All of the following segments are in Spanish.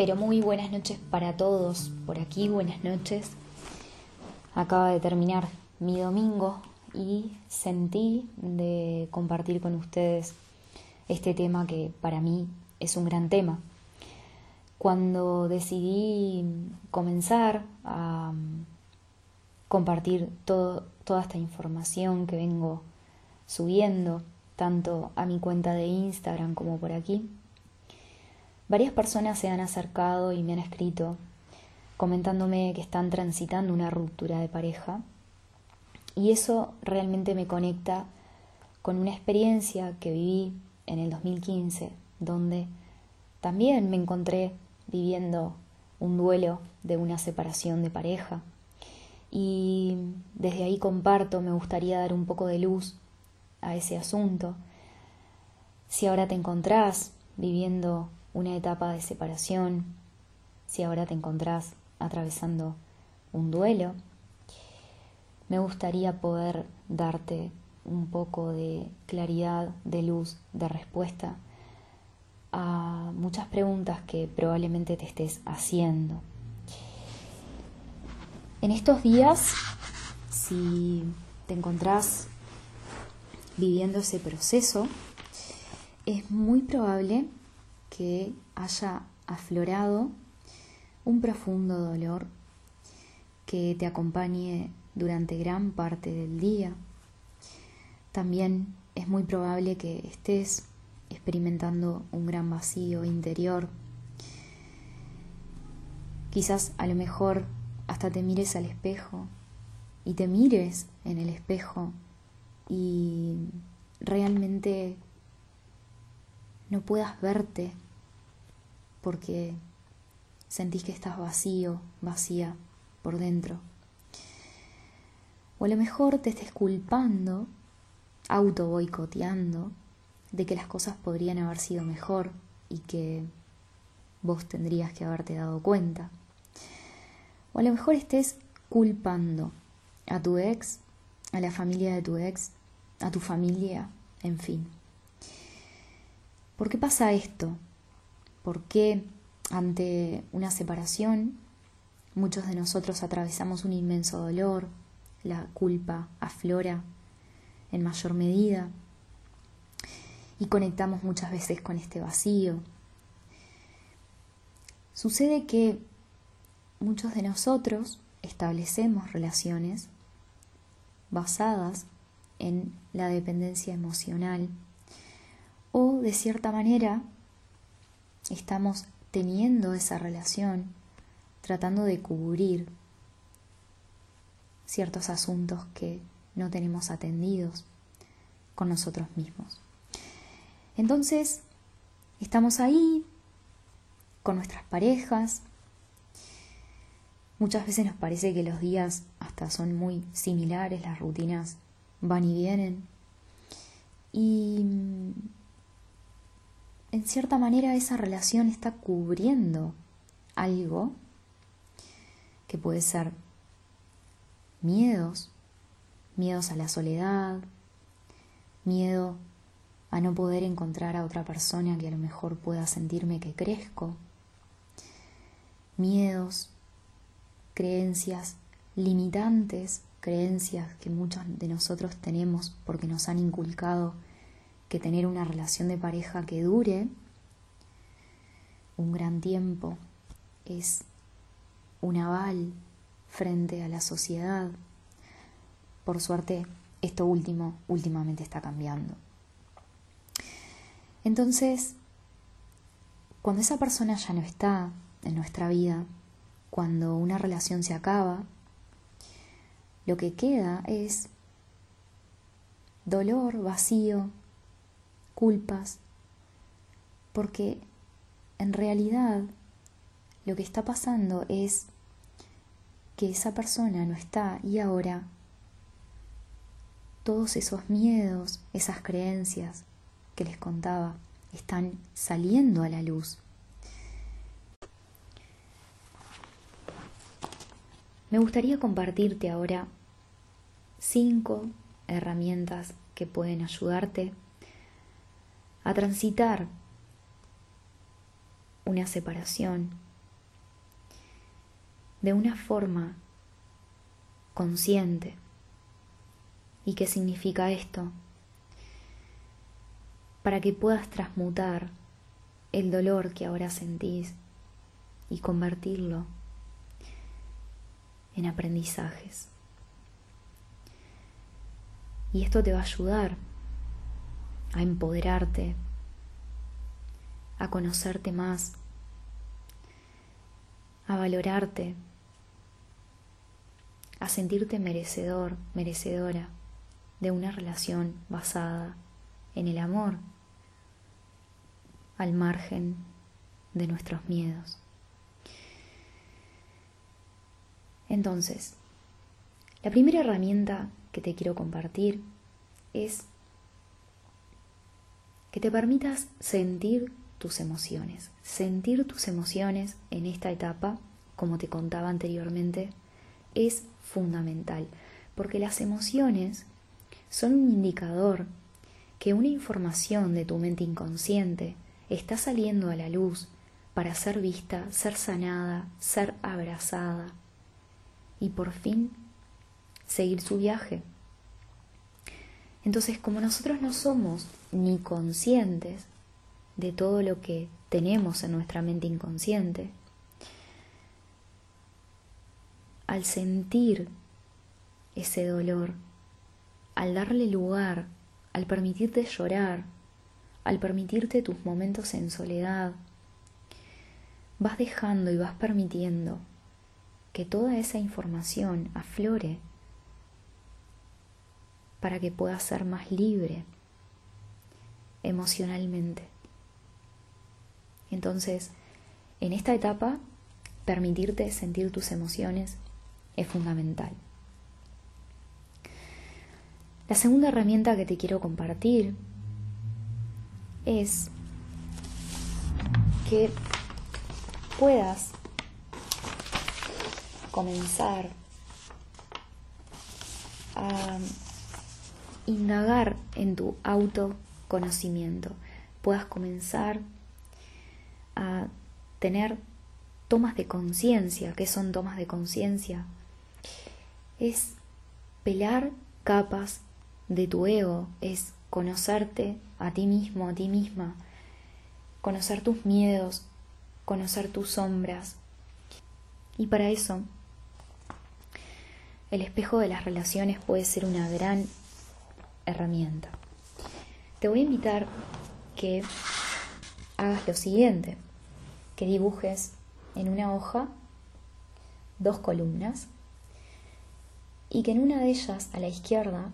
pero muy buenas noches para todos. Por aquí, buenas noches. Acaba de terminar mi domingo y sentí de compartir con ustedes este tema que para mí es un gran tema. Cuando decidí comenzar a compartir todo, toda esta información que vengo subiendo, tanto a mi cuenta de Instagram como por aquí, varias personas se han acercado y me han escrito comentándome que están transitando una ruptura de pareja y eso realmente me conecta con una experiencia que viví en el 2015, donde también me encontré viviendo un duelo de una separación de pareja. Y desde ahí comparto, me gustaría dar un poco de luz a ese asunto. Si ahora te encontrás viviendo una etapa de separación, si ahora te encontrás atravesando un duelo, me gustaría poder darte un poco de claridad, de luz, de respuesta a muchas preguntas que probablemente te estés haciendo. En estos días, si te encontrás viviendo ese proceso, es muy probable que haya aflorado un profundo dolor que te acompañe durante gran parte del día. También es muy probable que estés experimentando un gran vacío interior. Quizás a lo mejor hasta te mires al espejo y te mires en el espejo y realmente no puedas verte porque sentís que estás vacío, vacía por dentro. O a lo mejor te estés culpando, auto boicoteando, de que las cosas podrían haber sido mejor y que vos tendrías que haberte dado cuenta. O a lo mejor estés culpando a tu ex, a la familia de tu ex, a tu familia, en fin. ¿Por qué pasa esto? ¿Por qué ante una separación muchos de nosotros atravesamos un inmenso dolor, la culpa aflora en mayor medida y conectamos muchas veces con este vacío. Sucede que muchos de nosotros establecemos relaciones basadas en la dependencia emocional o de cierta manera estamos teniendo esa relación tratando de cubrir ciertos asuntos que no tenemos atendidos con nosotros mismos. Entonces, estamos ahí con nuestras parejas. Muchas veces nos parece que los días hasta son muy similares, las rutinas van y vienen. Y en cierta manera esa relación está cubriendo algo que puede ser miedos, miedos a la soledad, miedo a no poder encontrar a otra persona que a lo mejor pueda sentirme que crezco, miedos, creencias limitantes, creencias que muchos de nosotros tenemos porque nos han inculcado que tener una relación de pareja que dure un gran tiempo es un aval frente a la sociedad. Por suerte, esto último últimamente está cambiando. Entonces, cuando esa persona ya no está en nuestra vida, cuando una relación se acaba, lo que queda es dolor, vacío, culpas, porque en realidad lo que está pasando es que esa persona no está y ahora todos esos miedos, esas creencias que les contaba, están saliendo a la luz. Me gustaría compartirte ahora cinco herramientas que pueden ayudarte a transitar una separación de una forma consciente. ¿Y qué significa esto? Para que puedas transmutar el dolor que ahora sentís y convertirlo en aprendizajes. Y esto te va a ayudar a empoderarte, a conocerte más, a valorarte, a sentirte merecedor, merecedora de una relación basada en el amor, al margen de nuestros miedos. Entonces, la primera herramienta que te quiero compartir es que te permitas sentir tus emociones. Sentir tus emociones en esta etapa, como te contaba anteriormente, es fundamental, porque las emociones son un indicador que una información de tu mente inconsciente está saliendo a la luz para ser vista, ser sanada, ser abrazada y por fin seguir su viaje. Entonces, como nosotros no somos ni conscientes de todo lo que tenemos en nuestra mente inconsciente, al sentir ese dolor, al darle lugar, al permitirte llorar, al permitirte tus momentos en soledad, vas dejando y vas permitiendo que toda esa información aflore para que puedas ser más libre emocionalmente. Entonces, en esta etapa, permitirte sentir tus emociones es fundamental. La segunda herramienta que te quiero compartir es que puedas comenzar a indagar en tu autoconocimiento, puedas comenzar a tener tomas de conciencia. ¿Qué son tomas de conciencia? Es pelar capas de tu ego, es conocerte a ti mismo, a ti misma, conocer tus miedos, conocer tus sombras. Y para eso, el espejo de las relaciones puede ser una gran herramienta. Te voy a invitar que hagas lo siguiente, que dibujes en una hoja dos columnas y que en una de ellas, a la izquierda,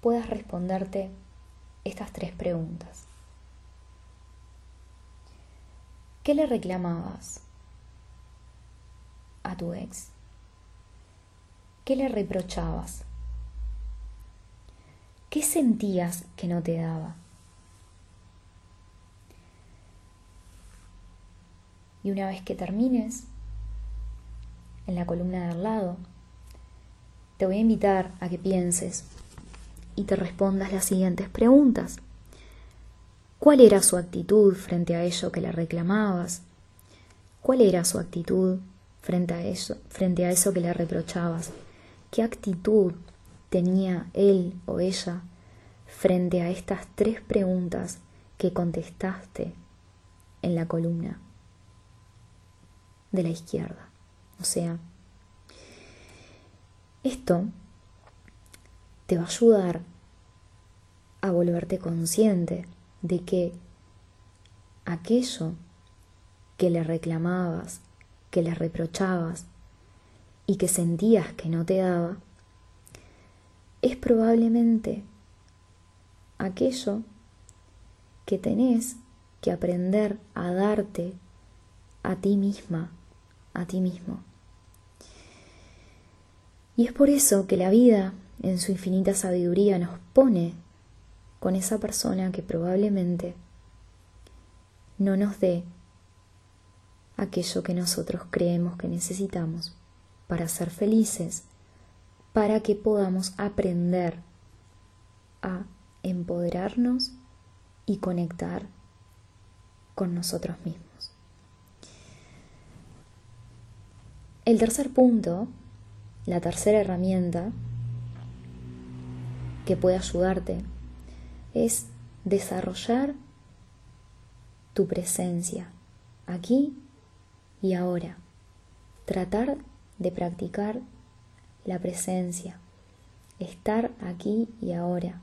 puedas responderte estas tres preguntas. ¿Qué le reclamabas a tu ex? ¿Qué le reprochabas? ¿Qué sentías que no te daba? Y una vez que termines, en la columna de al lado, te voy a invitar a que pienses y te respondas las siguientes preguntas. ¿Cuál era su actitud frente a ello que le reclamabas? ¿Cuál era su actitud frente a eso, frente a eso que le reprochabas? ¿Qué actitud tenía él o ella frente a estas tres preguntas que contestaste en la columna de la izquierda? O sea, esto te va a ayudar a volverte consciente de que aquello que le reclamabas, que le reprochabas y que sentías que no te daba, es probablemente aquello que tenés que aprender a darte a ti misma, a ti mismo. Y es por eso que la vida, en su infinita sabiduría, nos pone con esa persona que probablemente no nos dé aquello que nosotros creemos que necesitamos para ser felices, para que podamos aprender a empoderarnos y conectar con nosotros mismos. El tercer punto, la tercera herramienta que puede ayudarte es desarrollar tu presencia aquí y ahora. Tratar de practicar la presencia, estar aquí y ahora.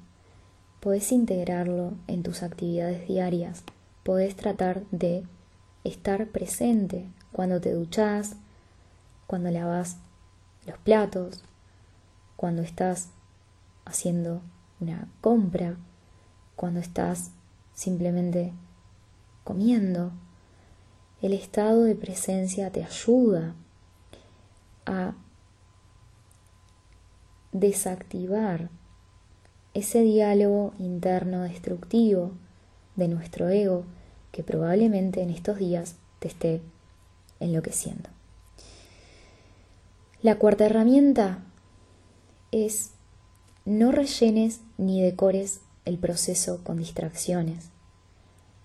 Puedes integrarlo en tus actividades diarias. Puedes tratar de estar presente cuando te duchas, cuando lavas los platos, cuando estás haciendo una compra, cuando estás simplemente comiendo. El estado de presencia te ayuda a desactivar ese diálogo interno destructivo de nuestro ego que probablemente en estos días te esté enloqueciendo. La cuarta herramienta es no rellenes ni decores el proceso con distracciones.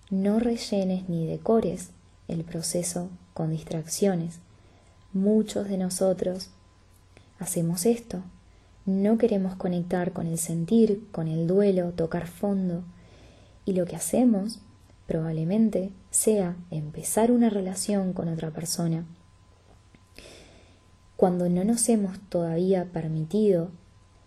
No rellenes ni decores el proceso con distracciones. Muchos de nosotros hacemos esto. No queremos conectar con el sentir, con el duelo, tocar fondo. Y lo que hacemos probablemente sea empezar una relación con otra persona. Cuando no nos hemos todavía permitido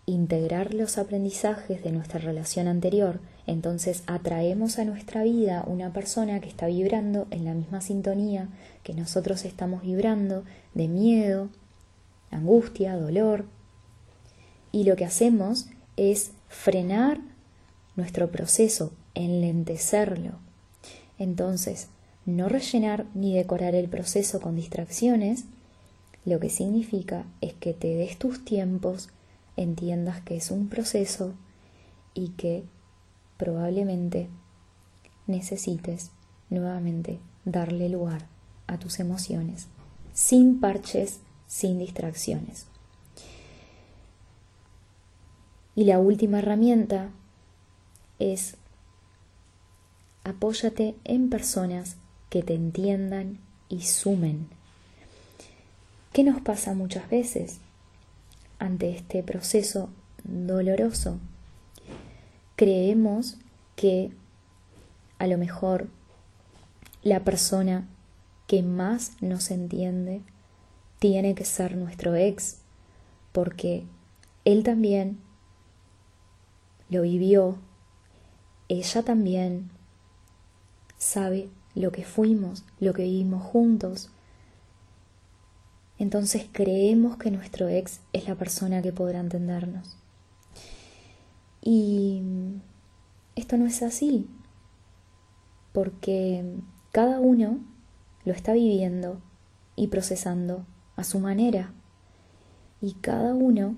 integrar los aprendizajes de nuestra relación anterior, entonces atraemos a nuestra vida una persona que está vibrando en la misma sintonía que nosotros estamos vibrando de miedo, angustia, dolor. Y lo que hacemos es frenar nuestro proceso, enlentecerlo. Entonces, no rellenar ni decorar el proceso con distracciones, lo que significa es que te des tus tiempos entiendas que es un proceso y que probablemente necesites nuevamente darle lugar a tus emociones, sin parches, sin distracciones. Y la última herramienta es apóyate en personas que te entiendan y sumen. ¿Qué nos pasa muchas veces? ante este proceso doloroso, creemos que a lo mejor la persona que más nos entiende tiene que ser nuestro ex, porque él también lo vivió, ella también sabe lo que fuimos, lo que vivimos juntos, entonces creemos que nuestro ex es la persona que podrá entendernos. Y esto no es así, porque cada uno lo está viviendo y procesando a su manera. Y cada uno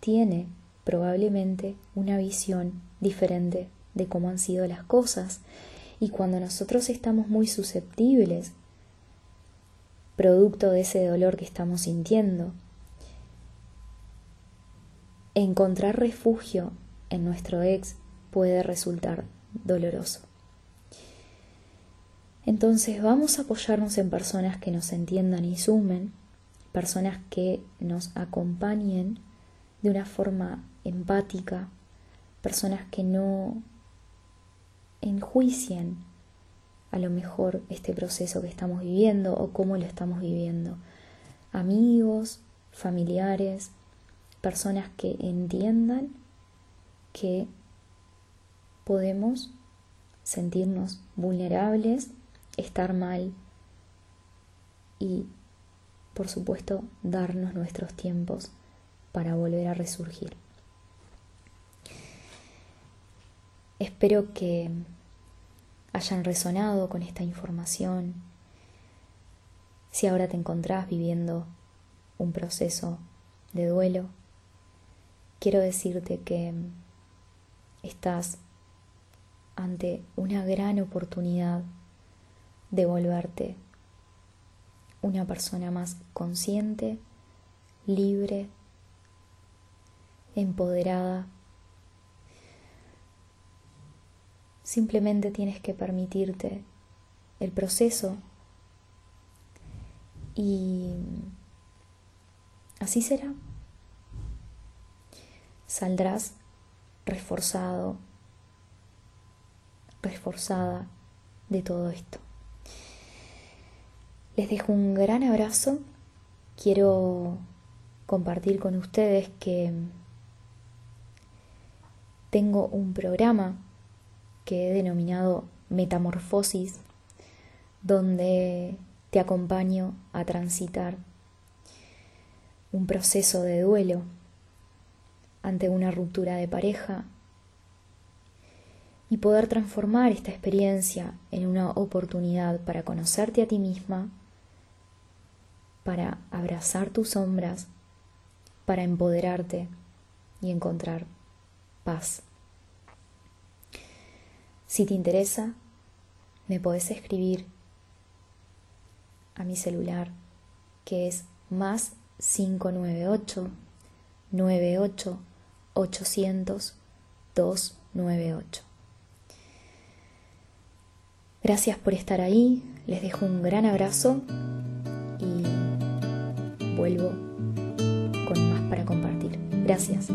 tiene probablemente una visión diferente de cómo han sido las cosas. Y cuando nosotros estamos muy susceptibles producto de ese dolor que estamos sintiendo. Encontrar refugio en nuestro ex puede resultar doloroso. Entonces vamos a apoyarnos en personas que nos entiendan y sumen, personas que nos acompañen de una forma empática, personas que no enjuicien a lo mejor este proceso que estamos viviendo o cómo lo estamos viviendo. Amigos, familiares, personas que entiendan que podemos sentirnos vulnerables, estar mal y, por supuesto, darnos nuestros tiempos para volver a resurgir. Espero que hayan resonado con esta información. Si ahora te encontrás viviendo un proceso de duelo, quiero decirte que estás ante una gran oportunidad de volverte una persona más consciente, libre, empoderada Simplemente tienes que permitirte el proceso y así será. Saldrás reforzado, reforzada de todo esto. Les dejo un gran abrazo. Quiero compartir con ustedes que tengo un programa que he denominado Metamorfosis, donde te acompaño a transitar un proceso de duelo ante una ruptura de pareja y poder transformar esta experiencia en una oportunidad para conocerte a ti misma, para abrazar tus sombras, para empoderarte y encontrar paz. Si te interesa, me podés escribir a mi celular que es más 598 98 800 298. Gracias por estar ahí, les dejo un gran abrazo y vuelvo con más para compartir. Gracias.